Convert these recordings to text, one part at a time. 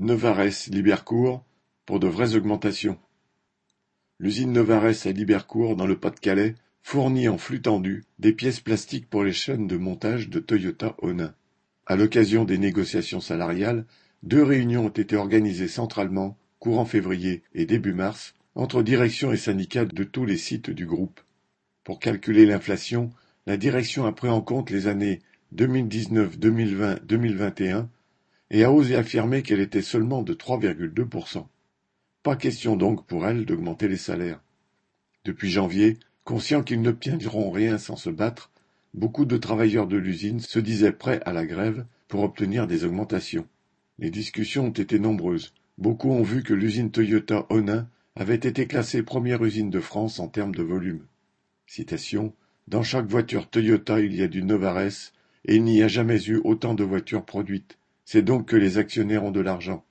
Novarès-Libercourt pour de vraies augmentations. L'usine Novarès à Libercourt, dans le Pas-de-Calais, fournit en flux tendu des pièces plastiques pour les chaînes de montage de Toyota Onin. À l'occasion des négociations salariales, deux réunions ont été organisées centralement, courant février et début mars, entre direction et syndicats de tous les sites du groupe. Pour calculer l'inflation, la direction a pris en compte les années 2019, 2020, 2021 et a osé affirmer qu'elle était seulement de 3,2%. Pas question donc pour elle d'augmenter les salaires. Depuis janvier, conscients qu'ils n'obtiendront rien sans se battre, beaucoup de travailleurs de l'usine se disaient prêts à la grève pour obtenir des augmentations. Les discussions ont été nombreuses. Beaucoup ont vu que l'usine Toyota Onin avait été classée première usine de France en termes de volume. Citation Dans chaque voiture Toyota il y a du Novarès et il n'y a jamais eu autant de voitures produites. C'est donc que les actionnaires ont de l'argent.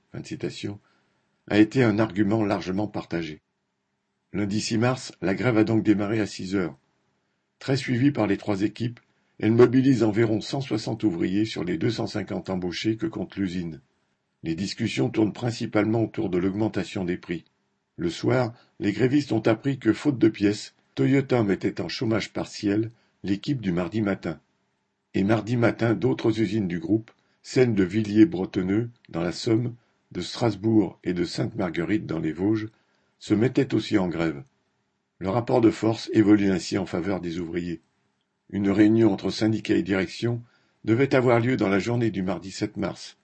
A été un argument largement partagé. Lundi 6 mars, la grève a donc démarré à 6 heures. Très suivie par les trois équipes, elle mobilise environ 160 ouvriers sur les 250 embauchés que compte l'usine. Les discussions tournent principalement autour de l'augmentation des prix. Le soir, les grévistes ont appris que, faute de pièces, Toyota mettait en chômage partiel l'équipe du mardi matin. Et mardi matin, d'autres usines du groupe, celles de Villiers-Bretonneux, dans la Somme, de Strasbourg et de Sainte-Marguerite dans les Vosges, se mettaient aussi en grève. Le rapport de force évolue ainsi en faveur des ouvriers. Une réunion entre syndicats et direction devait avoir lieu dans la journée du mardi 7 mars.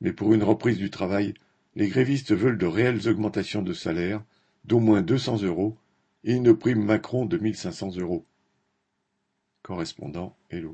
Mais pour une reprise du travail, les grévistes veulent de réelles augmentations de salaire, d'au moins 200 euros, et une prime Macron de 1500 euros. Correspondant Hello.